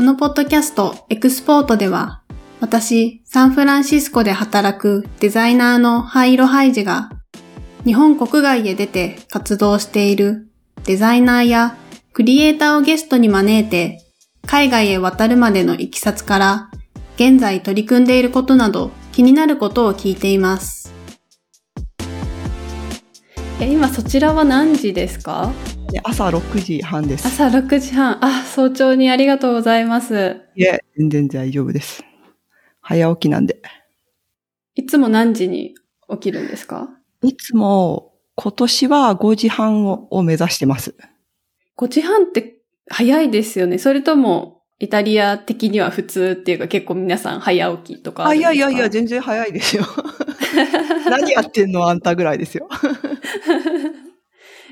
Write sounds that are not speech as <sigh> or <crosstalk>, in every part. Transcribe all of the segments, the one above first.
このポッドキャストエクスポートでは、私、サンフランシスコで働くデザイナーのハイロハイジが、日本国外へ出て活動しているデザイナーやクリエイターをゲストに招いて、海外へ渡るまでのいきさつから、現在取り組んでいることなど気になることを聞いています。え今そちらは何時ですか？朝6時半です。朝6時半。あ、早朝にありがとうございます。いえ、全然大丈夫です。早起きなんで。いつも何時に起きるんですか？いつも今年は5時半を目指してます。5時半って早いですよね。それともイタリア的には普通っていうか結構皆さん早起きとか？あいやいやいや、全然早いですよ。<laughs> <laughs> 何やってんのあんたぐらいですよ。<laughs>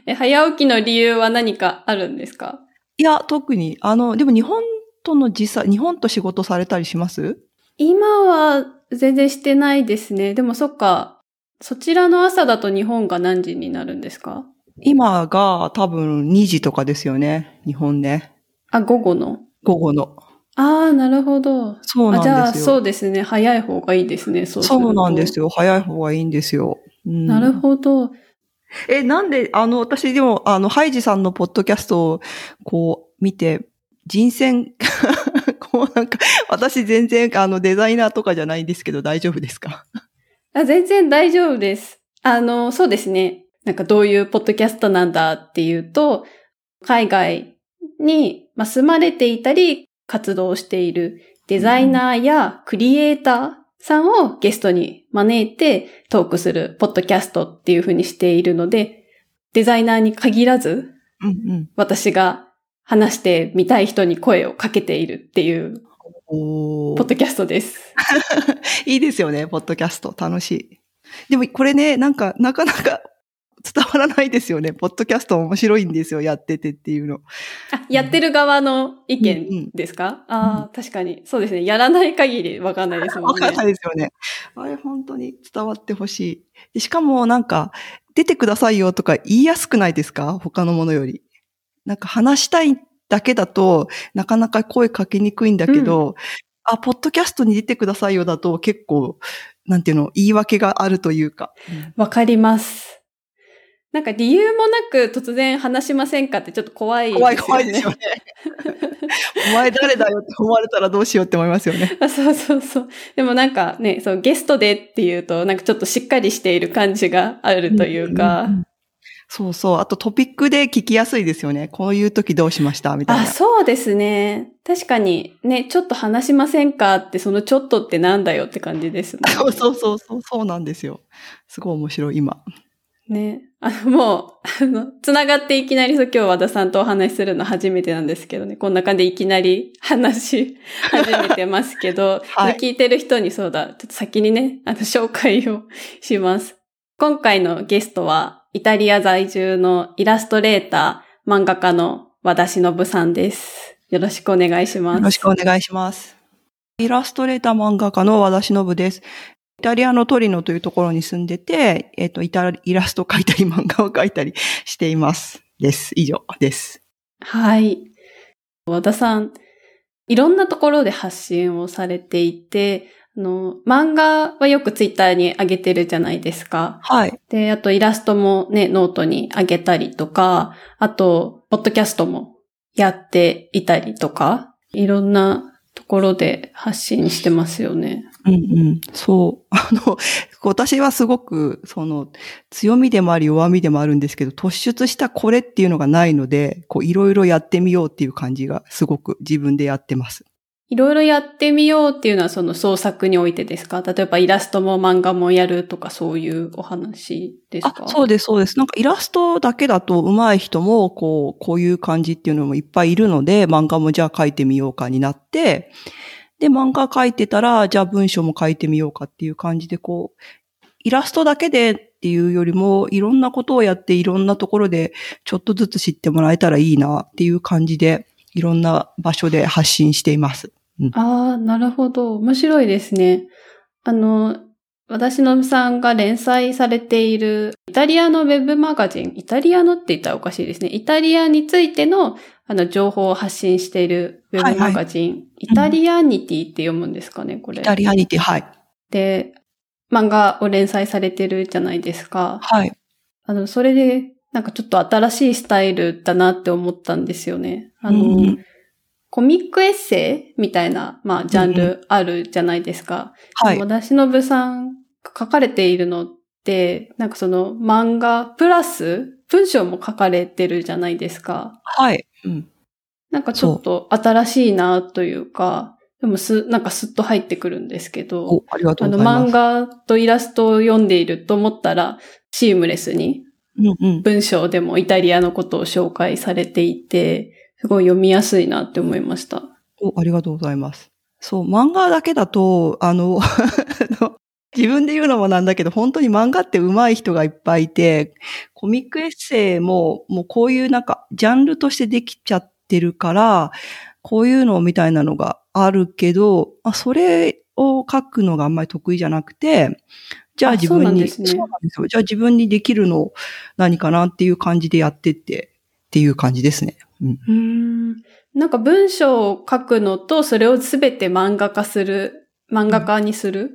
え、早起きの理由は何かあるんですか？いや、特に。あの、でも日本との実際、日本と仕事されたりします？今は全然してないですね。でもそっか、そちらの朝だと日本が何時になるんですか？今が多分2時とかですよね。日本ね。あ、午後の午後の。ああ、なるほど。そうなんですよ。じゃあ、そうですね。早い方がいいですね。そうそうなんですよ。早い方がいいんですよ。うん、なるほど。え、なんで、あの、私でも、あの、ハイジさんのポッドキャストを、こう、見て、人選、<laughs> こうなんか、私全然、あの、デザイナーとかじゃないんですけど、大丈夫ですか？あ全然大丈夫です。あの、そうですね。なんかどういうポッドキャストなんだっていうと、海外に、まあ、住まれていたり、活動しているデザイナーやクリエイターさんをゲストに招いてトークするポッドキャストっていう風にしているので、デザイナーに限らず、うんうん、私が話してみたい人に声をかけているっていうポッドキャストです。<laughs> いいですよね、ポッドキャスト。楽しい。でもこれね、なんか、なかなか伝わらないですよね。ポッドキャスト面白いんですよ、やっててっていうの。あ、やってる側の意見ですか、うんうん、ああ、確かに。そうですね。やらない限りわかんないですもんね。わかんないですよね。あれ本当に伝わってほしい。しかもなんか、出てくださいよとか言いやすくないですか？他のものより。なんか話したいだけだと、なかなか声かけにくいんだけど、うん、あ、ポッドキャストに出てくださいよだと結構、なんていうの、言い訳があるというか。わかります。なんか理由もなく突然話しませんかってちょっと怖いね。怖い怖いですよね。お前誰だよって思われたらどうしようって思いますよね。あそうそうそう。でもなんかね、そうゲストでっていうと、なんかちょっとしっかりしている感じがあるというか。うんうんうん、そうそう。あとトピックで聞きやすいですよね。こういう時どうしました？みたいな。あ、そうですね。確かに、ね、ちょっと話しませんかって、そのちょっとってなんだよって感じですね。<laughs> そうそうそうそう、そうなんですよ。すごい面白い、今。ね。あの、もう、あの、つながっていきなり今日和田さんとお話しするの初めてなんですけどね。こんな感じでいきなり話し <laughs> 始めてますけど、はい、聞いてる人にそうだ、ちょっと先にね、あの、紹介をします。今回のゲストは、イタリア在住のイラストレーター、漫画家の和田忍さんです。よろしくお願いします。よろしくお願いします。イラストレーター漫画家の和田忍です。イタリアのトリノというところに住んでて、えっ、ー、と、イタイラスト描いたり漫画を描いたりしています。です。以上です。はい。和田さん、いろんなところで発信をされていて、あの、漫画はよくツイッターに上げてるじゃないですか。はい。で、あとイラストもね、ノートに上げたりとか、あと、ポッドキャストもやっていたりとか、いろんなところで発信してますよね。うんうん。そう。<laughs> あの、私はすごく、その、強みでもあり弱みでもあるんですけど、突出したこれっていうのがないので、こう、いろいろやってみようっていう感じがすごく自分でやってます。いろいろやってみようっていうのはその創作においてですか？例えばイラストも漫画もやるとかそういうお話ですか？そうです、そうです。なんかイラストだけだと上手い人もこう、こういう感じっていうのもいっぱいいるので、漫画もじゃあ書いてみようかになって、で、漫画書いてたら、じゃあ文章も書いてみようかっていう感じでこう、イラストだけでっていうよりも、いろんなことをやっていろんなところでちょっとずつ知ってもらえたらいいなっていう感じで、いろんな場所で発信しています。ああ、なるほど。面白いですね。あの、私のさんが連載されているイタリアのウェブマガジン、イタリアのって言ったらおかしいですね。イタリアについてのあの情報を発信しているウェブマガジン、はいはい、イタリアニティって読むんですかね、これ。イタリアニティ、はい。で、漫画を連載されてるじゃないですか。はい。あの、それで、なんかちょっと新しいスタイルだなって思ったんですよね。あの、うん、コミックエッセイみたいな、まあ、ジャンルあるじゃないですか。はい。私の部さん書かれているのって、なんかその漫画プラス文章も書かれてるじゃないですか。はい。うん。なんかちょっと新しいなというか、でもす、なんかスッと入ってくるんですけど、ありがとうございます。あの漫画とイラストを読んでいると思ったら、シームレスに、文章でもイタリアのことを紹介されていて、すごい読みやすいなって思いました。お、ありがとうございます。そう、漫画だけだと、あの、<laughs> 自分で言うのもなんだけど、本当に漫画って上手い人がいっぱいいて、コミックエッセイも、もうこういうなんか、ジャンルとしてできちゃってるから、こういうのみたいなのがあるけど、あそれを書くのがあんまり得意じゃなくて、じゃあ自分に、そうなんですよ。じゃあ自分にできるの何かなっていう感じでやってって、っていう感じですね。うん。うんなんか文章を書くのと、それをすべて漫画化する、漫画化にする、ん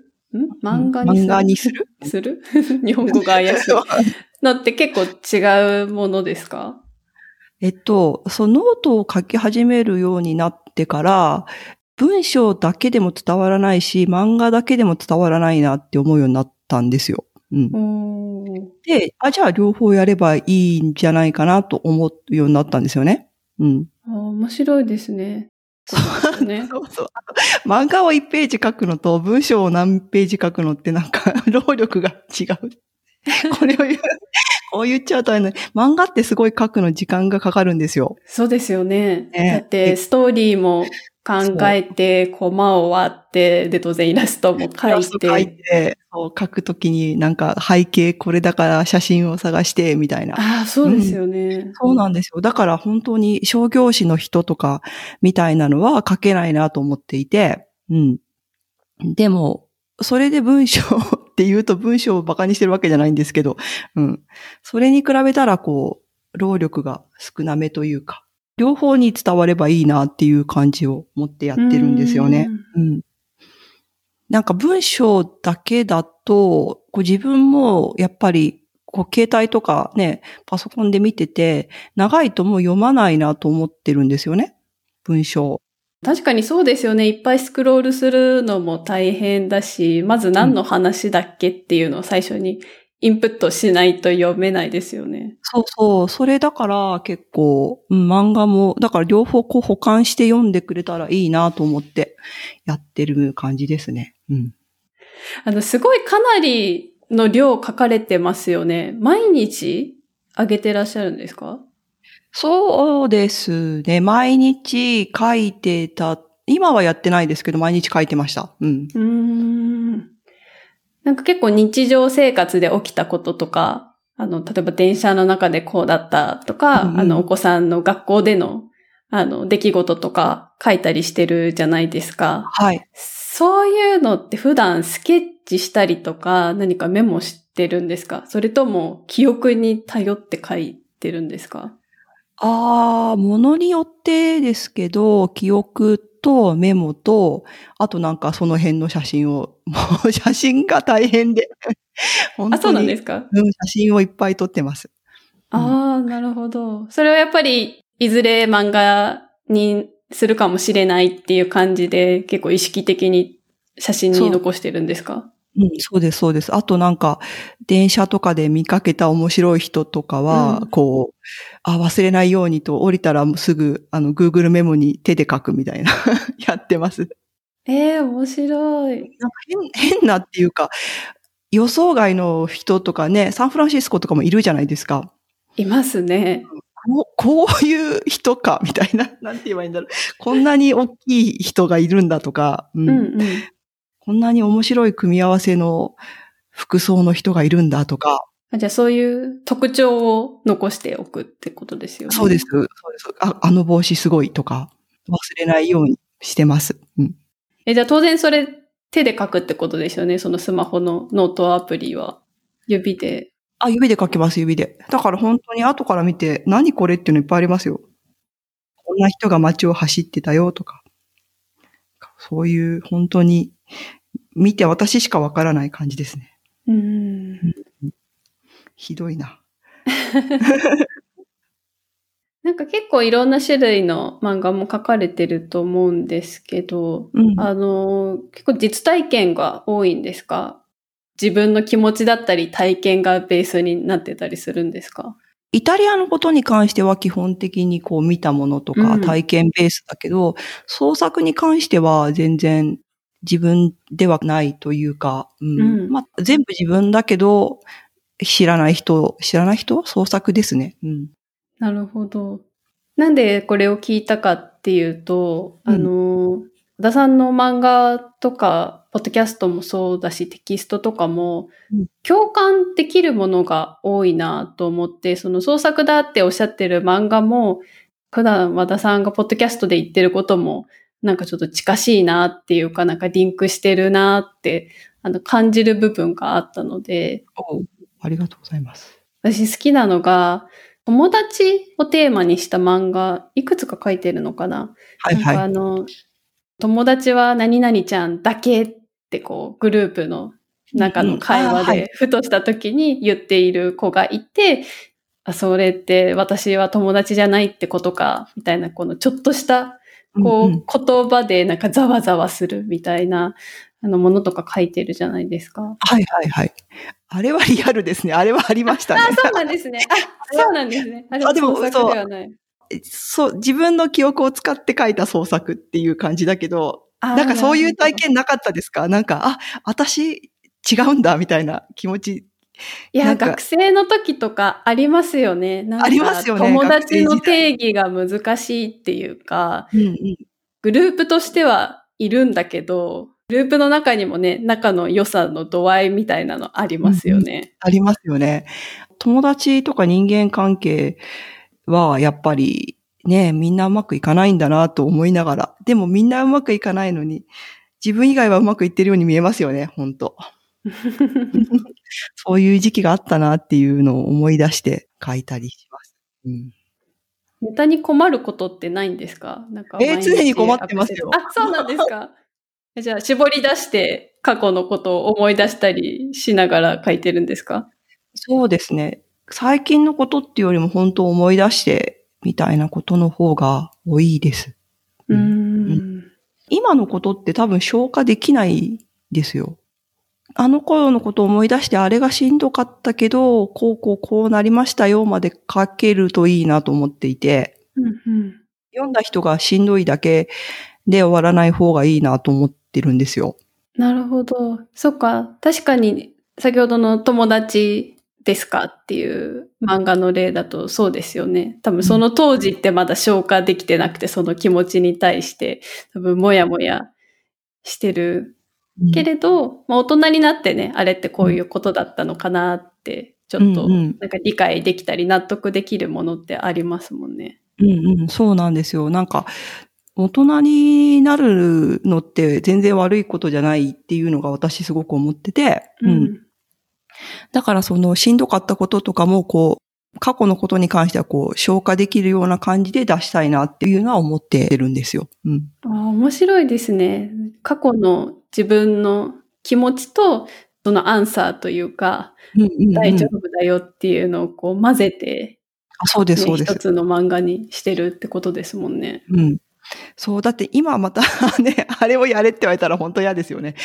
漫画にする？漫画にする？する？<laughs> 日本語が怪しい。<laughs> のって結構違うものですか？えっと、そのノートを書き始めるようになってから、文章だけでも伝わらないし、漫画だけでも伝わらないなって思うようになったんですよ。うん。で、あ、じゃあ両方やればいいんじゃないかなと思うようになったんですよね。うん。あ面白いですね。そうね。<laughs> そうそう。漫画を1ページ書くのと文章を何ページ書くのってなんか <laughs> 労力が違う。<laughs> これを言う、こう言っちゃうとあの、漫画ってすごい書くの時間がかかるんですよ。そうですよね。ねだってストーリーも考えて、コマを割って、で、当然イラストも書いて。書いて、そう書くときになんか背景これだから写真を探して、みたいな。ああ、そうですよね、うん、そうなんですよ。だから本当に商業誌の人とかみたいなのは書けないなと思っていて、うん。でも、それで文章って言うと文章を馬鹿にしてるわけじゃないんですけど、うん。それに比べたらこう、労力が少なめというか、両方に伝わればいいなっていう感じを持ってやってるんですよね。うん,、なんか文章だけだと、こう自分もやっぱりこう携帯とかね、パソコンで見てて、長いともう読まないなと思ってるんですよね。文章。確かにそうですよね。いっぱいスクロールするのも大変だし、まず何の話だっけっていうのを最初にインプットしないと読めないですよね。そうそう。それだから結構、うん、漫画も、だから両方こう保管して読んでくれたらいいなと思ってやってる感じですね。うん。あの、すごいかなりの量書かれてますよね。毎日あげてらっしゃるんですか？そうですね。毎日書いてた。今はやってないですけど、毎日書いてました。うん。うん。なんか結構日常生活で起きたこととか、あの、例えば電車の中でこうだったとか、うんうん、あの、お子さんの学校での、あの、出来事とか書いたりしてるじゃないですか。はい。そういうのって普段スケッチしたりとか、何かメモしてるんですか？それとも記憶に頼って書いてるんですか？ああ、ものによってですけど、記憶とメモと、あとなんかその辺の写真を、もう <laughs> 写真が大変で。<laughs> 本当にあ、そうなんですか？うん、写真をいっぱい撮ってます。ああ、なるほど。それはやっぱり、いずれ漫画にするかもしれないっていう感じで、結構意識的に写真に残してるんですか？うん、そうです、そうです。あとなんか、電車とかで見かけた面白い人とかは、うん、こう、あ、忘れないようにと、降りたらすぐ、あの、Google メモに手で書くみたいな、<laughs> やってます。ええー、面白い。なんか変、変なっていうか、予想外の人とかね、サンフランシスコとかもいるじゃないですか。いますね。こうこういう人か、みたいな。なんて言えばいいんだろう。こんなに大きい人がいるんだとか、うん、うんうんこんなに面白い組み合わせの服装の人がいるんだとか。じゃあそういう特徴を残しておくってことですよね。そうです。そうですああの帽子すごいとか、忘れないようにしてます。うん、え、じゃあ当然それっ手で書くってことですよね？そのスマホのノートアプリは。指で。あ、指で書けます、指で。だから本当に後から見て、何これっていうのいっぱいありますよ。こんな人が街を走ってたよとか。そういう本当に見て私しかわからない感じですね。うん。ひどいな。<laughs> なんか結構いろんな種類の漫画も書かれてると思うんですけど、うん。あの、結構実体験が多いんですか？自分の気持ちだったり体験がベースになってたりするんですか？イタリアのことに関しては基本的にこう見たものとうんか体験ベースだけど、創作に関しては全然自分ではないというか、うんうんまあ、全部自分だけど、知らない人、知らない人？創作ですね。うん。なるほど。なんでこれを聞いたかっていうと、うんあの、和田さんの漫画とか、ポッドキャストもそうだし、テキストとかもうん、共感できるものが多いなと思って、その創作だっておっしゃってる漫画も、普段和田さんがポッドキャストで言ってることも、なんかちょっと近しいなっていうか、なんかリンクしてるなって、あの、感じる部分があったので、ありがとうございます。私好きなのが、友達をテーマにした漫画、いくつか書いてるのかなはいはい。あの、友達は何々ちゃんだけってこう、グループの中の会話で、ふとした時に言っている子がいて、あ、それって私は友達じゃないってことか、みたいな、このちょっとした、こう、言葉でなんかざわざわするみたいな、あの、ものとか書いてるじゃないですか。はいはいはい。あれはリアルですね。あれはありましたね。あ、そうなんですね。あ、そうなんですね。<laughs> あ、でもあでも創作ではない。そう、自分の記憶を使って書いた創作っていう感じだけど、あなんかそういう体験なかったですか？なんか、あ、私違うんだみたいな気持ち。いや、学生の時とかありますよね。ありますよね友達の定義が難しいっていうか、うんうん。グループとしてはいるんだけど、グループの中にもね、仲の良さの度合いみたいなのありますよね。ありますよね。友達とか人間関係はやっぱりね、みんなうまくいかないんだなと思いながら。でもみんなうまくいかないのに、自分以外はうまくいってるように見えますよね、本当 <laughs> そういう時期があったなっていうのを思い出して書いたりします。うん、ネタに困ることってないんですか？なんかえー常に困ってますよあ、そうなんですか <laughs> じゃあ、絞り出して過去のことを思い出したりしながら書いてるんですか？そうですね。最近のことっていうよりも本当思い出してみたいなことの方が多いです。うーうんん。今のことって多分消化できないですよ。あの頃のことを思い出してあれがしんどかったけど、こうこうこうなりましたよまで書けるといいなと思っていて、うんうん読んだ人がしんどいだけで終わらない方がいいなと思ってるんですよ。なるほど。そっか。確かに、先ほどの友達ですかっていう漫画の例だとそうですよね。多分その当時ってまだ消化できてなくて、その気持ちに対して、多分もやもやしてるけれど、まあ、大人になってね、あれってこういうことだったのかなって、ちょっとうんうんなんか理解できたり納得できるものってありますもんね。うんうん、そうなんですよ。なんか、大人になるのって全然悪いことじゃないっていうのが私すごく思ってて、うん。だからそのしんどかったこととかもこう、過去のことに関してはこう、消化できるような感じで出したいなっていうのは思ってるんですよ。うん。ああ、面白いですね。過去の自分の気持ちと、そのアンサーというか、うんうんうん大丈夫だよっていうのをこう混ぜて、あそうです、ねそうです一。つの漫画にしてるってことですもんね。うん。そう、だって今また <laughs> ね、あれをやれって言われたら本当嫌ですよね。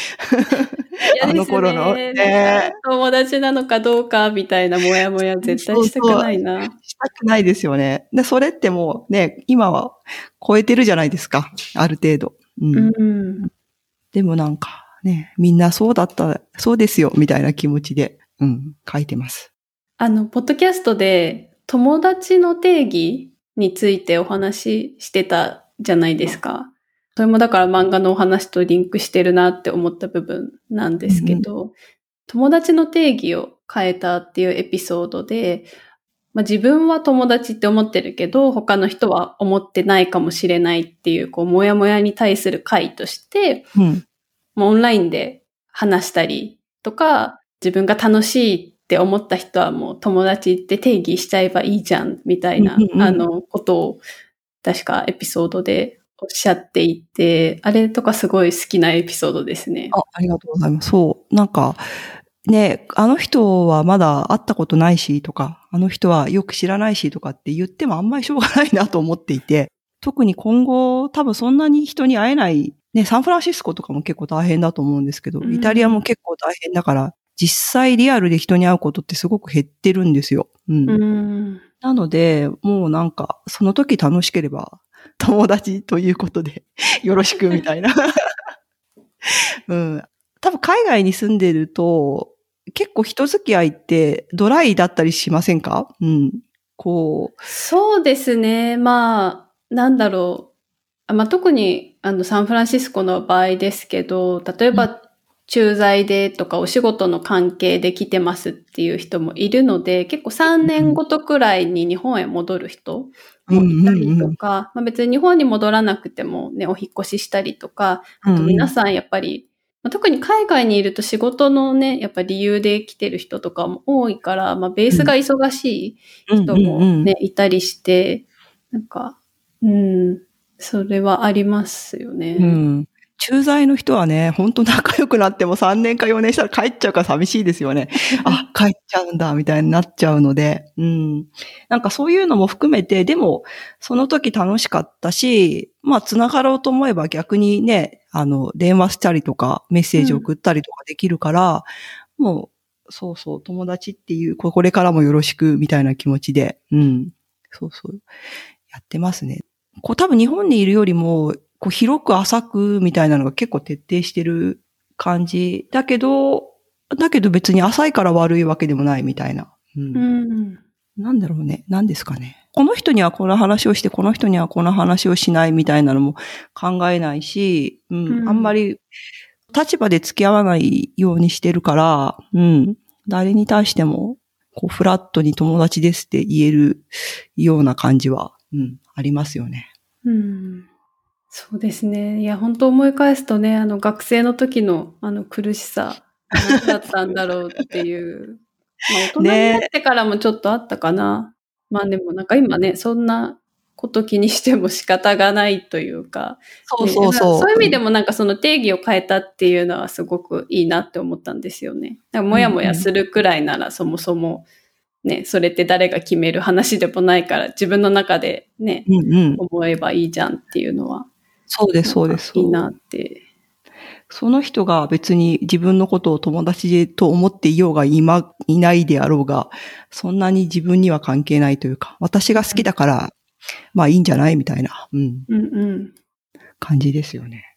あの頃のね友達なのかどうかみたいなモヤモヤ絶対したくないな。したくないですよね。で、それってもうね、今は超えてるじゃないですか。ある程度。うん。うん。でもなんかね、みんなそうだった、そうですよ、みたいな気持ちで、うん、書いてます。あの、ポッドキャストで友達の定義についてお話ししてたじゃないですか。それもだから漫画のお話とリンクしてるなって思った部分なんですけど、友達の定義を変えたっていうエピソードで、まあ、自分は友達って思ってるけど、他の人は思ってないかもしれないっていう、こう、もやもやに対する回として、うん。もうオンラインで話したりとか、自分が楽しいって思った人はもう友達って定義しちゃえばいいじゃん、みたいな、うんうんうんあの、ことを、確かエピソードでおっしゃっていて、あれとかすごい好きなエピソードですね。あ、ありがとうございます。そう。なんか、ね、あの人はまだ会ったことないしとか、あの人はよく知らないしとかって言ってもあんまりしょうがないなと思っていて、特に今後多分そんなに人に会えない、ね、サンフランシスコとかも結構大変だと思うんですけど、うんイタリアも結構大変だから、実際リアルで人に会うことってすごく減ってるんですよ。うん。うん。なので、もうなんか、その時楽しければ、友達ということで、<laughs> よろしくみたいな。<laughs> うん。多分海外に住んでると、結構人付き合いってドライだったりしませんか？うん。こそうですね。まあ、なんだろう。あまあ、特に、あの、サンフランシスコの場合ですけど、例えば、駐在でとかお仕事の関係で来てますっていう人もいるので、結構3年ごとくらいに日本へ戻る人う、もいたりとか、まあ、別に日本に戻らなくてもね、お引っ越ししたりとか、あと皆さんやっぱり、まあ特に海外にいると仕事のね、やっぱ理由で来てる人とかも多いから、まあベースが忙しいうん人もね、うんうんいたりして、なんか、うん、それはありますよね。うん。駐在の人はね、本当仲良くなっても3年か4年したら帰っちゃうから寂しいですよね。あ、<laughs> 帰っちゃうんだ、みたいになっちゃうので、うん。なんかそういうのも含めて、でも、その時楽しかったし、まあ、繋がろうと思えば逆にね、あの、電話したりとか、メッセージ送ったりとかできるから、もう、そうそう、友達っていう、ここれからもよろしく、みたいな気持ちで、うん。そうそう。やってますね。こう多分日本にいるよりも、こう広く浅くみたいなのが結構徹底してる感じ。だけど、だけど別に浅いから悪いわけでもないみたいな。うんうん。なんだろうね。何ですかね。この人にはこの話をして、この人にはこの話をしないみたいなのも考えないし、うん、うんあんまり立場で付き合わないようにしてるから、うん、誰に対しても、こう、フラットに友達ですって言えるような感じは、うん、ありますよね。うん。そうですね。いや、本当思い返すとね、あの、学生の時の、あの、苦しさ、何だったんだろうっていう。<laughs> まあ、大人になってからもちょっとあったかな。まあでもなんか今ね、そんなこと気にしても仕方がないというか。そうそうそう。ねそういう意味でもなんかその定義を変えたっていうのはすごくいいなって思ったんですよね。だからもやもやするくらいならそもそもね、それって誰が決める話でもないから自分の中でね、うんうん。思えばいいじゃんっていうのは。そうです、そうです。いいなって。その人が別に自分のことを友達と思っていようが今いないであろうが、そんなに自分には関係ないというか、私が好きだから、まあいいんじゃないみたいな、うん、うんうん。感じですよね。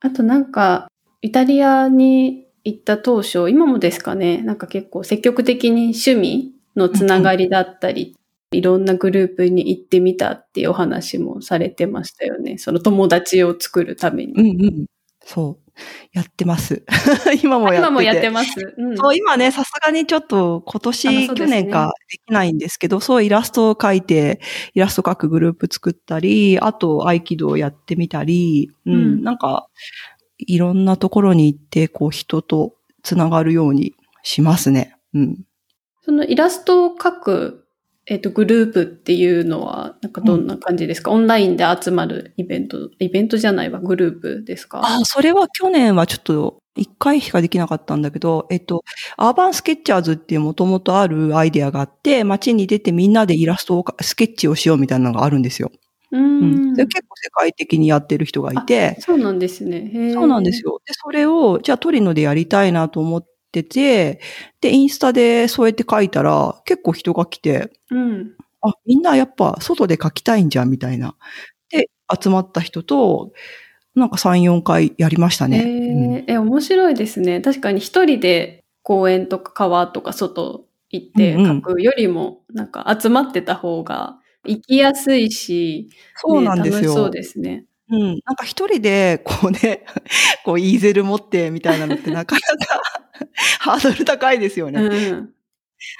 あとなんか、イタリアに行った当初、今もですかね、なんか結構積極的に趣味のつながりだったり、いろんなグループに行ってみたっていうお話もされてましたよね。その友達を作るために。うんうん。そう。やってます。<laughs> 今もやってて。今もやってます。うん。そう、今ね、さすがにちょっと今あ年、ね去年かできないんですけど、そうイラストを描いて、イラスト描くグループ作ったり、あと合気道をやってみたり、うん、うんなんか、いろんなところに行って、こう人とつながるようにしますね。うん。そのイラストを描く、えっ、と、グループっていうのは、なんかどんな感じですか、オンラインで集まるイベント、イベントじゃないわ、グループですか？あ、それは去年はちょっと、一回しかできなかったんだけど、えっと、アーバンスケッチャーズっていうもともとあるアイデアがあって、街に出てみんなでイラストをか、スケッチをしようみたいなのがあるんですよ。ううん。ん。で結構世界的にやってる人がいて、そうなんですね。そうなんです。よ。で、それを、じゃあトリノでやりたいなと思ってて、で、インスタでそうやって書いたら、結構人が来て、うん。あ、みんなやっぱ外で書きたいんじゃん、みたいな。で、集まった人と、なんか3、4回やりましたね。うんえーえ、面白いですね。確かに一人で公園とか川とか外行って書くよりも、なんか集まってた方が行きやすいし、そうなんですよ。ね楽しそうですね。うん。なんか一人で、こうね、こう、イーゼル持ってみたいなのってなかなか <laughs> ハードル高いですよね。うん。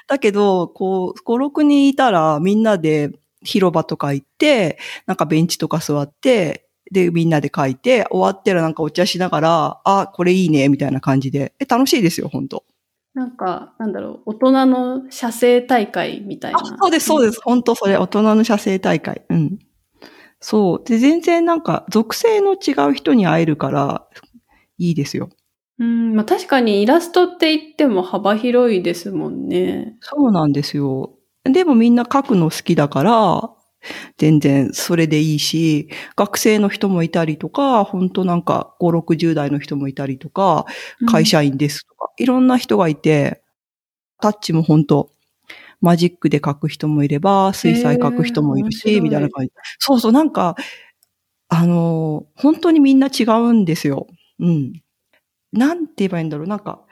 だけど、こう、5、6人いたらみんなで広場とか行って、なんかベンチとか座って、で、みんなで書いて、終わったらなんかお茶しながら、あ、これいいね、みたいな感じで。え、楽しいですよ、本当なんか、なんだろう、大人の写生大会みたいな。あ、そうです、そうです。本当それ、大人の写生大会。うん。そう。で、全然なんか、属性の違う人に会えるから、いいですよ。うん、まあ確かにイラストって言っても幅広いですもんね。そうなんですよ。でもみんな書くの好きだから、全然それでいいし、学生の人もいたりとか、本当なんか5、60代の人もいたりとか、会社員ですとか、いろんな人がいて、タッチも本当マジックで書く人もいれば、水彩書く人もいるし、みたいな感じ。そうそう、なんか、あのー本当にみんな違うんですよ。うん。なんて言えばいいんだろう。なんか、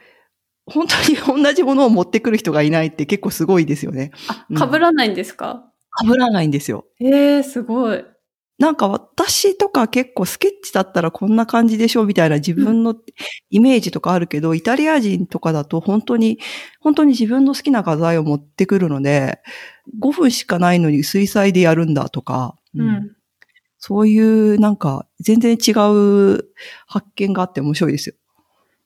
本当に同じものを持ってくる人がいないって結構すごいですよね。あ、被らないんですか、被らないんですよ。ええすごい。なんか私とか結構スケッチだったらこんな感じでしょみたいな自分のイメージとかあるけど、イタリア人とかだと本当に、本当に自分の好きな画材を持ってくるので、5分しかないのに水彩でやるんだとか、うんうん。そういうなんか全然違う発見があって面白いですよ。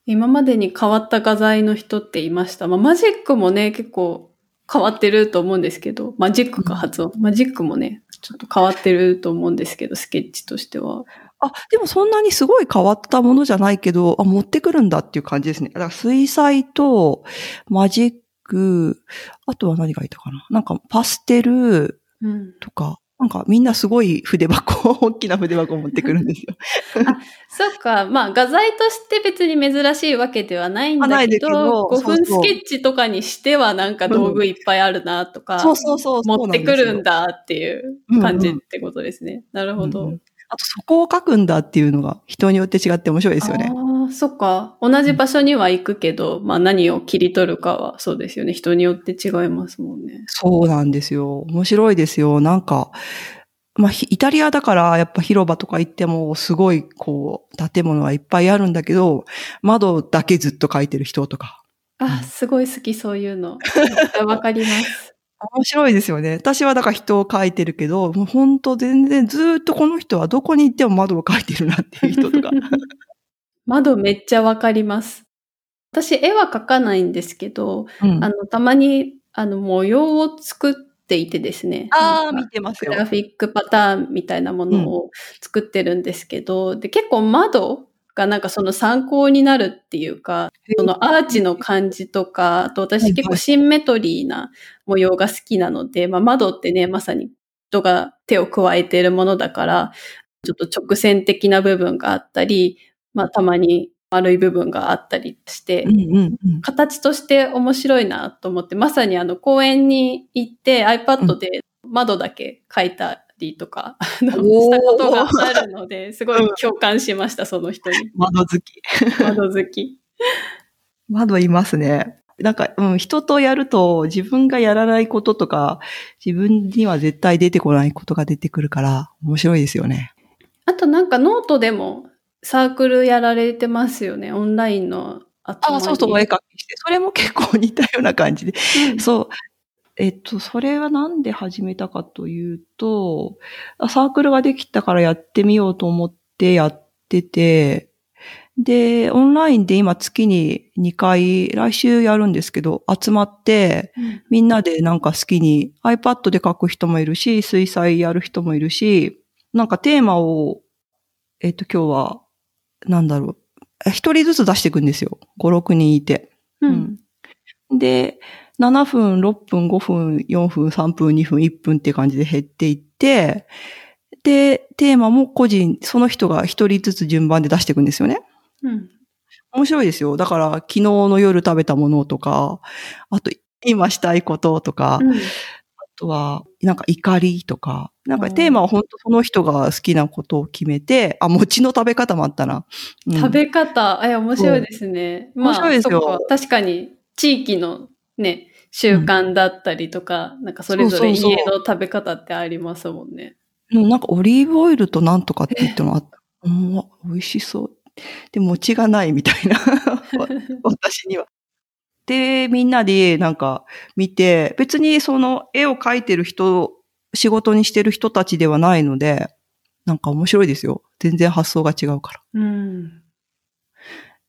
今までに変わった画材の人っていました。まあ、マジックもね、結構変わってると思うんですけど、マジックか発音。マジックもね、ちょっと変わってると思うんですけど、スケッチとしては。あ、でもそんなにすごい変わったものじゃないけど、あ、持ってくるんだっていう感じですね。だから水彩とマジック、あとは何がいたかななんかパステルうん。とか、なんかみんなすごい筆箱、大きな筆箱を持ってくるんですよ。<laughs> そっか。まあ、画材として別に珍しいわけではないんだけど、けど5分スケッチとかにしてはなんか道具いっぱいあるなとか、そうそうそう。持ってくるんだ。だっていう感じってことですね。なるほど。うんうんあとそこを書くんだっていうのが人によって違って面白いですよね。ああ、そっか。同じ場所には行くけど、まあ何を切り取るかはそうですよね。人によって違いますもんね。そうなんですよ。面白いですよ。なんか、まあ、ひイタリアだから、やっぱ広場とか行っても、すごい、こう、建物はいっぱいあるんだけど、窓だけずっと描いてる人とか。あ、すごい好き、そういうの。<laughs> わかります。面白いですよね。私はだから人を描いてるけど、もう本当全然ずっとこの人はどこに行っても窓を描いてるなっていう人とか。<laughs> 窓めっちゃわかります。私、絵は描かないんですけど、うんあの、たまに、あの、模様を作っていてですね。ああ、見てますよ。グラフィックパターンみたいなものを作ってるんですけど、で、結構窓がなんかその参考になるっていうか、そのアーチの感じとか、あと私結構シンメトリーな模様が好きなので、まあ窓ってね、まさに人が手を加えているものだから、ちょっと直線的な部分があったり、まあたまに丸い部分があったりして、うんうんうん。形として面白いなと思って、まさにあの公園に行って iPad で窓だけ描いたりとか、あのおーしたことがあるので、すごい共感しました、その人に。<laughs> 窓好き。窓好き。窓いますね。なんか、うん、人とやると自分がやらないこととか、自分には絶対出てこないことが出てくるから、面白いですよね。あとなんかノートでもサークルやられてますよね、オンラインの集まり。あ、そうそう、お絵描きして。それも結構似たような感じで。うんそう。えっと、それはなんで始めたかというと、あサークルができたからやってみようと思ってやってて、で、オンラインで今月に2回、来週やるんですけど、集まって、うんみんなでなんか好きに iPad で書く人もいるし、水彩やる人もいるし、なんかテーマを、えっと今日は、なんだろう、一人ずつ出していくんですよ。5、6人いて。うん。で、7分、6分、5分、4分、3分、2分、1分って感じで減っていって、で、テーマも個人、その人が一人ずつ順番で出していくんですよね。うん。面白いですよ。だから、昨日の夜食べたものとか、あと、今したいこととか、うんあとは、なんか怒りとか、なんかうんテーマは本当その人が好きなことを決めて、あ、餅の食べ方もあったな。うん食べ方、あ、いや、面白いですね。まあ、面白いですよ確かに、地域のね、習慣だったりとか、なんかそれぞれそうそうそう家の食べ方ってありますもんね。うんなんかオリーブオイルとなんとかって言ってもあった。うん、美味しそう。で、餅がないみたいな。<laughs> 私には。で、みんなでなんか見て、別にその絵を描いてる人、仕事にしてる人たちではないので、なんか面白いですよ。全然発想が違うから。うん。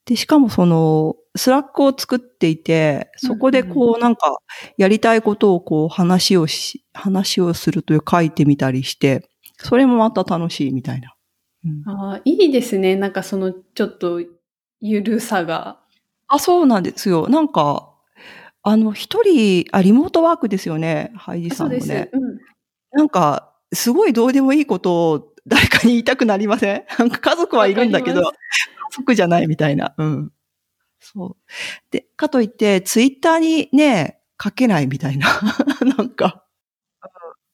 で、しかもその、スラックを作っていて、そこでこうなんか、やりたいことをこう話をし、話をするという書いてみたりして、それもまた楽しいみたいな。うんああ、いいですね。なんかその、ちょっと、ゆるさが。あ、そうなんですよ。なんか、あの、一人、あ、リモートワークですよね、ハイジさそうんです。もね。うん。なんか、すごいどうでもいいことを誰かに言いたくなりません？<laughs> なんか家族はいるんだけど、わ家族じゃないみたいな。うん。そう。で、かといって、ツイッターにね、書けないみたいな。<laughs> なんか、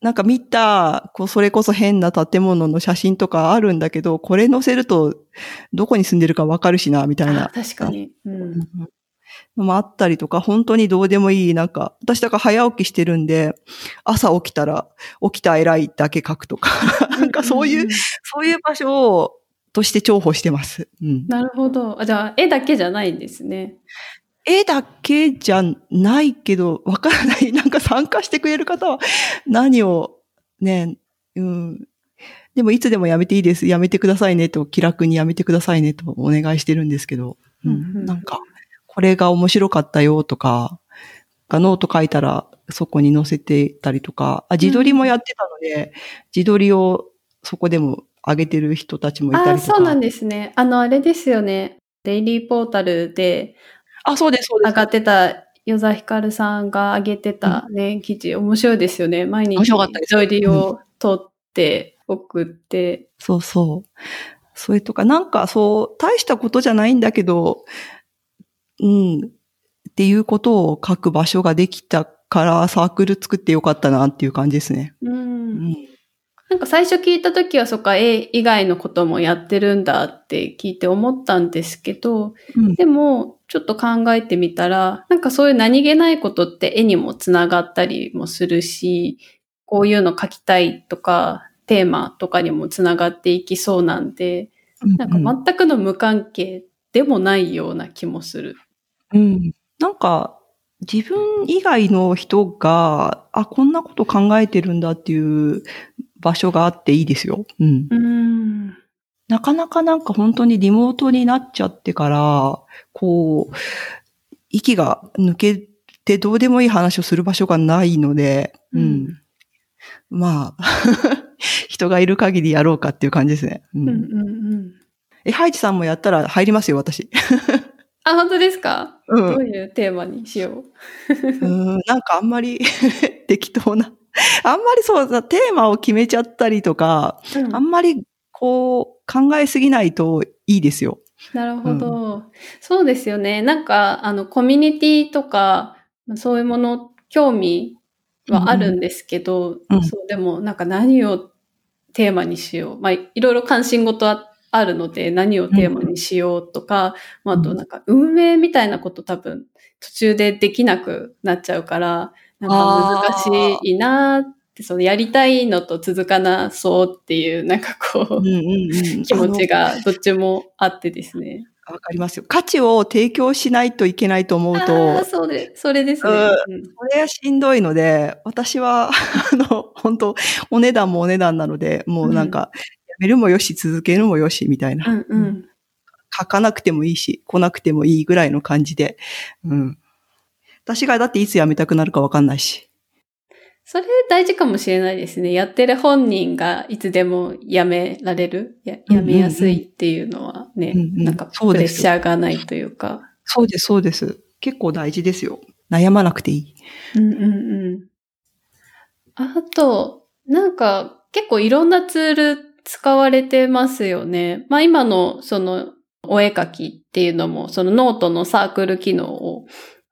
なんか見た、こう、それこそ変な建物の写真とかあるんだけど、これ載せると、どこに住んでるかわかるしな、みたいなあ。確かに。うん。のもあったりとか、本当にどうでもいい、なんか、私だから早起きしてるんで、朝起きたら、起きた偉いだけ書くとか、なんかそういう、そういう場所を、として重宝してます。うん。なるほど。あ、じゃあ、絵だけじゃないんですね。絵だけじゃないけど、わからない。<laughs> なんか参加してくれる方は何を、ね、うん。でもいつでもやめていいです。やめてくださいねと、気楽にやめてくださいねとお願いしてるんですけど、うんうんうんなんか、これが面白かったよとか、ノート書いたらそこに載せてたりとか、あ自撮りもやってたので、自撮りをそこでも上げてる人たちもいたああ、りとか。そうなんですね。あの、あれですよね。デイリーポータルであ、そうです、そうです。上がってた、与座ひかるさんが上げてたね、記事、面白いですよね。毎日、面白かったです自撮りを撮って、送って。そうそう。それとか、なんかそう、大したことじゃないんだけど、うん、っていうことを書く場所ができたから、サークル作ってよかったなっていう感じですね。うん。うん。なんか最初聞いたときは、そっか、絵以外のこともやってるんだって聞いて思ったんですけど、うんでも、ちょっと考えてみたら、なんかそういう何気ないことって絵にもつながったりもするし、こういうの書きたいとか、テーマとかにもつながっていきそうなんで、なんか全くの無関係でもないような気もする。うん。なんか、自分以外の人が、あ、こんなこと考えてるんだっていう場所があっていいですよ。うん。うん。なかなかなんか本当にリモートになっちゃってから、こう、息が抜けてどうでもいい話をする場所がないので、うん。うんまあ、<laughs> 人がいる限りやろうかっていう感じですね。うんうんうんうん。え、ハイチさんもやったら入りますよ、私。<laughs> あ、本当ですか、うんどういうテーマにしよう？<laughs> んなんかあんまり適当な。あんまりそうだ、テーマを決めちゃったりとか、う。うんあんまりこう考えすぎないといいですよ。なるほど、そうですよね。なんか、あの、コミュニティとか、まあそういうもの、興味はあるんですけど、うん。そう、でも、なんか何をテーマにしよう。まあ、いろいろ関心事はあるので、何をテーマにしようとか、まあ、あとなんか、運営みたいなこと多分、途中でできなくなっちゃうから、なんか難しいなーって、そのやりたいのと続かなそうっていう、なんかこう、うんうんうん <laughs> 気持ちがどっちもあってですね。わかりますよ。価値を提供しないといけないと思うあとあ、、それ、それですね。うんれはしんどいので、私は、<laughs> あの、本当お値段もお値段なので、もうなんか、やめるもよし、続けるもよし、みたいな。うんうん。書かなくてもいいし、来なくてもいいぐらいの感じで。うん。私がだっていつ辞めたくなるかわかんないし。それ大事かもしれないですね。やってる本人がいつでも辞められる、やうんうんうん辞めやすいっていうのはね、うんうんなんかプレッシャーがないというか。そうです、そうです。結構大事ですよ。悩まなくていい。うんうんうん。あと、なんか結構いろんなツール使われてますよね。まあ今のそのお絵描きっていうのもそのノートのサークル機能を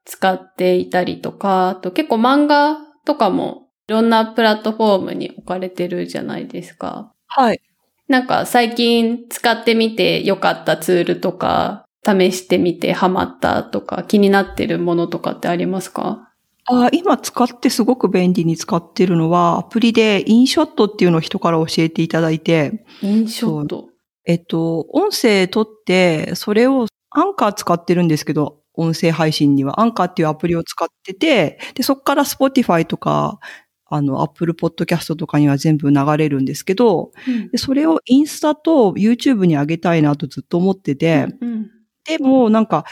使っていたりとか、あと結構漫画とかもいろんなプラットフォームに置かれてるじゃないですか。はい。なんか最近使ってみて良かったツールとか、試してみてハマったとか気になってるものとかってありますか？あ今使ってすごく便利に使ってるのは、アプリでインショットっていうのを人から教えていただいて、インショット。えっと、音声取って、それをアンカー使ってるんですけど、音声配信にはアンカーっていうアプリを使ってて、で、そこから Spotify とかあの、Apple Podcast とかには全部流れるんですけど、うん。でそれをインスタと YouTube に上げたいなとずっと思ってて、うんでもなんか、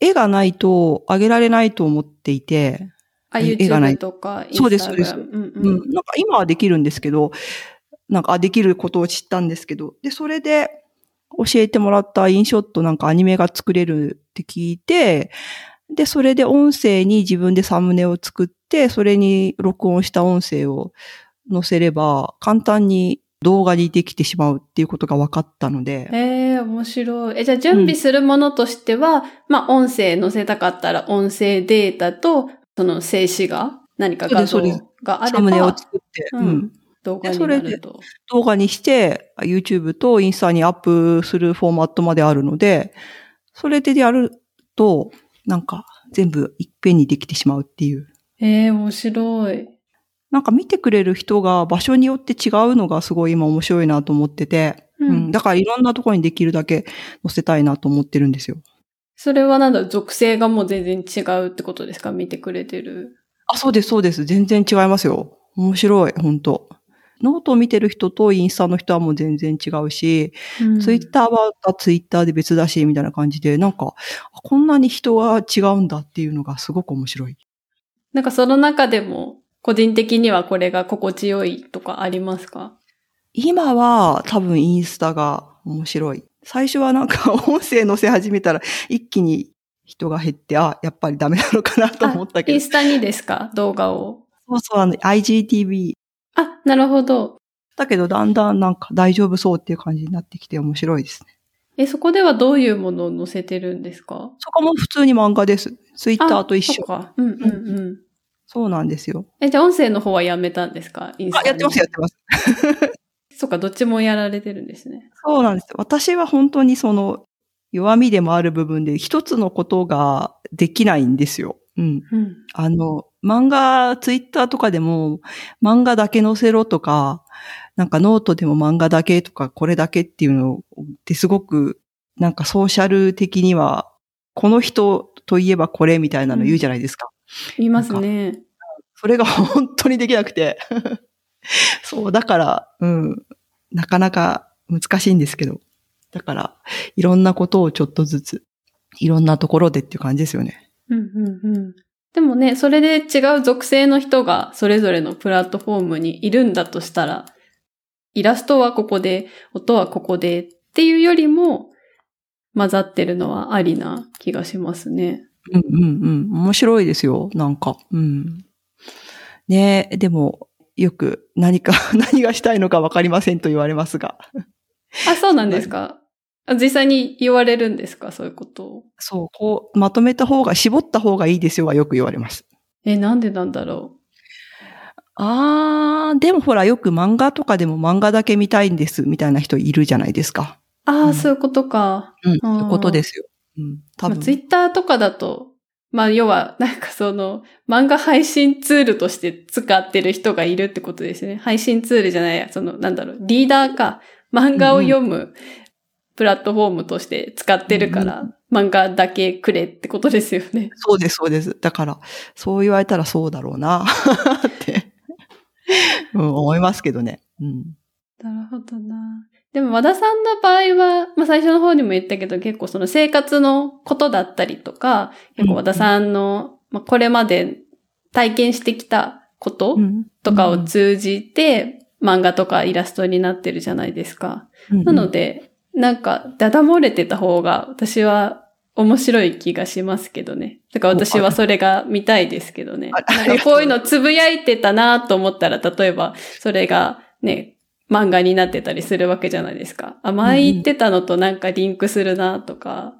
絵がないと上げられないと思っていて、あ、絵がない。YouTube とか、そうですそうです。うんううんん、なんか今はできるんですけど、なんか、あ、できることを知ったんですけど、で、それで教えてもらったインショットなんかアニメが作れるって聞いて、で、それで音声に自分でサムネを作って、それに録音した音声を載せれば、簡単に動画にできてしまうっていうことが分かったので、ええ面白い。え、じゃあ準備するものとしては、まあ音声載せたかったら音声データと、その静止画何か画像があれサムネをば、作って、ううんん動画にでそれでなると。動画にして、YouTube とインスタにアップするフォーマットまであるので、それでやると、なんか全部いっぺんにできてしまうっていう。ええ面白い。なんか見てくれる人が場所によって違うのがすごい今面白いなと思ってて、うんうんだからいろんなところにできるだけ載せたいなと思ってるんですよ。それはなんだ属性がもう全然違うってことですか？見てくれてる。あ、そうです、そうです。全然違いますよ。面白い、本当ノートを見てる人とインスタの人はもう全然違うし、ツイッターはツイッターで別だし、みたいな感じで、なんか、あこんなに人は違うんだっていうのがすごく面白い。なんかその中でも、個人的にはこれが心地よいとかありますか？今は多分インスタが面白い。最初はなんか音声載せ始めたら一気に人が減って、あ、やっぱりダメなのかなと思ったけど。インスタにですか？動画を。そうそう、あの、IGTV。あ、なるほど。だけどだんだんなんか大丈夫そうっていう感じになってきて面白いですね。え、そこではどういうものを載せてるんですか？そこも普通に漫画です。ツイッターと一緒。か。うんうんうん。そうなんですよ。え、じゃあ音声の方はやめたんですか？インスタあ、やってます、やってます。<laughs> そっか、どっちもやられてるんですね。そうなんです。私は本当にその弱みでもある部分で一つのことができないんですよ。うん。うん。っあの、漫画、ツイッターとかでも漫画だけ載せろとか、なんかノートでも漫画だけとかこれだけっていうのってすごくなんかソーシャル的にはこの人といえばこれみたいなの言うじゃないですか。言いますね。それが <laughs> 本当にできなくて。<laughs> そう、だから、うん、なかなか難しいんですけど。だから、いろんなことをちょっとずつ、いろんなところでっていう感じですよね。うんうんうん。でもね、それで違う属性の人がそれぞれのプラットフォームにいるんだとしたら、イラストはここで、音はここでっていうよりも、混ざってるのはありな気がしますね。うんうんうん。面白いですよ、なんか。うん。ねえ、でも、よく何か、<laughs> 何がしたいのかわかりませんと言われますが。あ、そうなんですか？あ実際に言われるんですか？そういうことを。そう、こう、まとめた方が、絞った方がいいですよはよく言われます。え、なんでなんだろあー、でもほら、よく漫画とかでも漫画だけ見たいんです、みたいな人いるじゃないですか。う。ああ、うんそういうことか。うん、そういうことですよ。うん、多分。まあ、ツイッターとかだと、まあ、要は、なんかその、漫画配信ツールとして使ってる人がいるってことですね。配信ツールじゃないや、その、なんだろう、リーダーか、漫画を読むプラットフォームとして使ってるから、漫画だけくれってことですよね。そうです、そうです。だから、そう言われたらそうだろうな、<laughs> って、うん、思いますけどね。うん。なるほどな。でも和田さんの場合は、まあ最初の方にも言ったけど結構その生活のことだったりとか、結構和田さんの、まあこれまで体験してきたことうんとかを通じて、漫画とかイラストになってるじゃないですか。うんなので、なんか、だだ漏れてた方が私は面白い気がしますけどね。だから私はそれが見たいですけどね。あなんかこういうのつぶやいてたなと思ったら、例えばそれがね、漫画になってたりするわけじゃないですか。あ、前言ってたのとなんかリンクするなとか、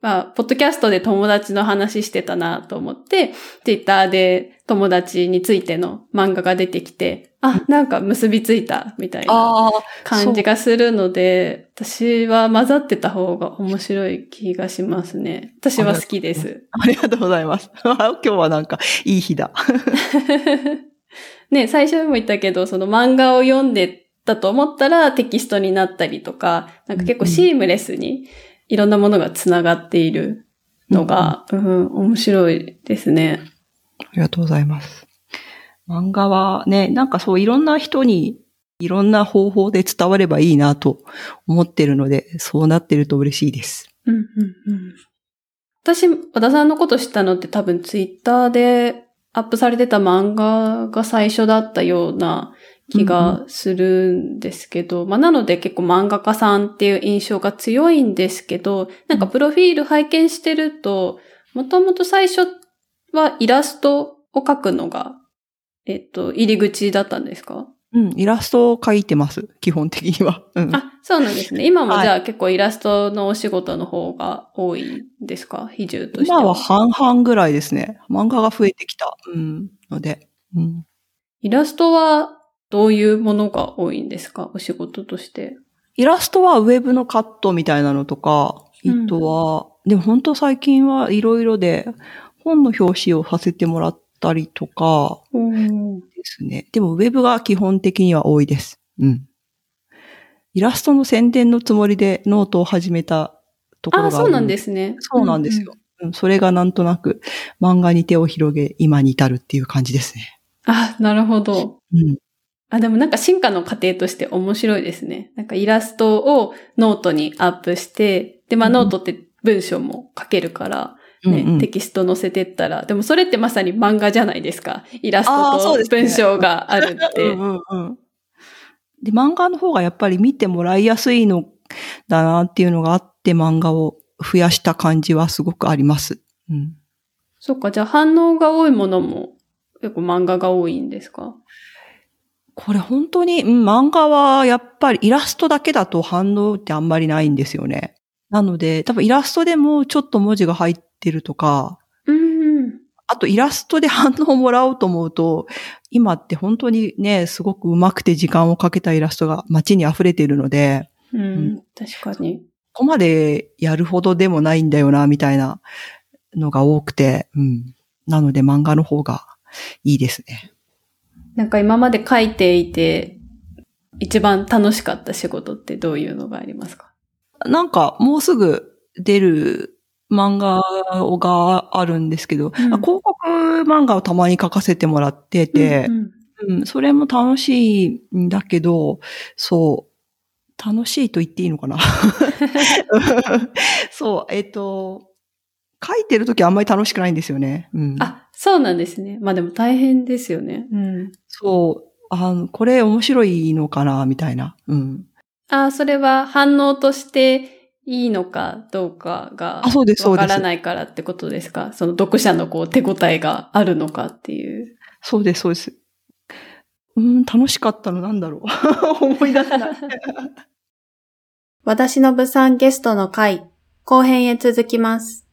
まあ、ポッドキャストで友達の話してたなと思って、ツイッターで友達についての漫画が出てきて、あ、なんか結びついたみたいな感じがするので、私は混ざってた方が面白い気がしますね。私は好きです。ありがとうございます。<laughs> 今日はなんか、いい日だ。<laughs> ね、最初にも言ったけど、その漫画を読んでたと思ったらテキストになったりとか、なんか結構シームレスにいろんなものがつながっているのが、うん、面白いですね。ありがとうございます。漫画はね、なんかそういろんな人にいろんな方法で伝わればいいなと思ってるので、そうなってると嬉しいです。うんうんうん。私、和田さんのこと知ったのって多分ツイッターでアップされてた漫画が最初だったような気がするんですけど、まあなので結構漫画家さんっていう印象が強いんですけど、なんかプロフィール拝見してると、もともと最初はイラストを描くのが、えっと、入り口だったんですか？うん、イラストを描いてます。基本的には。うん。あ、そうなんですね。今もじゃあ結構イラストのお仕事の方が多いんですか？比重としては。今は半々ぐらいですね。漫画が増えてきた。うん。ので。うん。イラストはどういうものが多いんですか？お仕事として。イラストはウェブのカットみたいなのとか、うんあとは、でも本当最近はいろいろで、本の表紙をさせてもらったりとかですね。でもウェブが基本的には多いです。うん。イラストの宣伝のつもりでノートを始めたところがあ。そうなんですすね。そうなんですよ。うんそれがなんとなく漫画に手を広げ、今に至るっていう感じですね。あ、なるほど。うん。あ、でもなんか進化の過程として面白いですね。なんかイラストをノートにアップして、で、まあうんノートって文章も書けるから、ね、うんうんテキスト載せてったら、でもそれってまさに漫画じゃないですか。イラストと文章があるって。うんうんうん。で、漫画の方がやっぱり見てもらいやすいのだなっていうのがあって漫画を増やした感じはすごくあります。うん。そっか、じゃあ反応が多いものも結構漫画が多いんですか？これ本当に、うん、漫画はやっぱりイラストだけだと反応ってあんまりないんですよね。なので、多分イラストでもちょっと文字が入ってるとか、うん。あとイラストで反応をもらおうと思うと、今って本当にね、すごく上手くて時間をかけたイラストが街に溢れているので、うん、確かに。ここまでやるほどでもないんだよな、みたいなのが多くて、うん。なので漫画の方がいいですね。なんか今まで書いていて、一番楽しかった仕事ってどういうのがありますか？なんかもうすぐ出る漫画があるんですけど、うん広告漫画をたまに書かせてもらっててう、んうんそれも楽しいんだけど、そう、楽しいと言っていいのかな？<laughs> <laughs> そう、えっ、と、書いてるときあんまり楽しくないんですよね。うん、あ、そうなんですね。まあでも大変ですよね。うん。そう、あの、これ面白いのかな、みたいな。うん。あ、それは反応としていいのかどうかがあそうですそうですわからないからってことですか？その読者のこう手応えがあるのかっていう。そうです、そうです。うん、楽しかったのなんだろう。<laughs> 思い出せない。<laughs> 私の部さんゲストの回、後編へ続きます。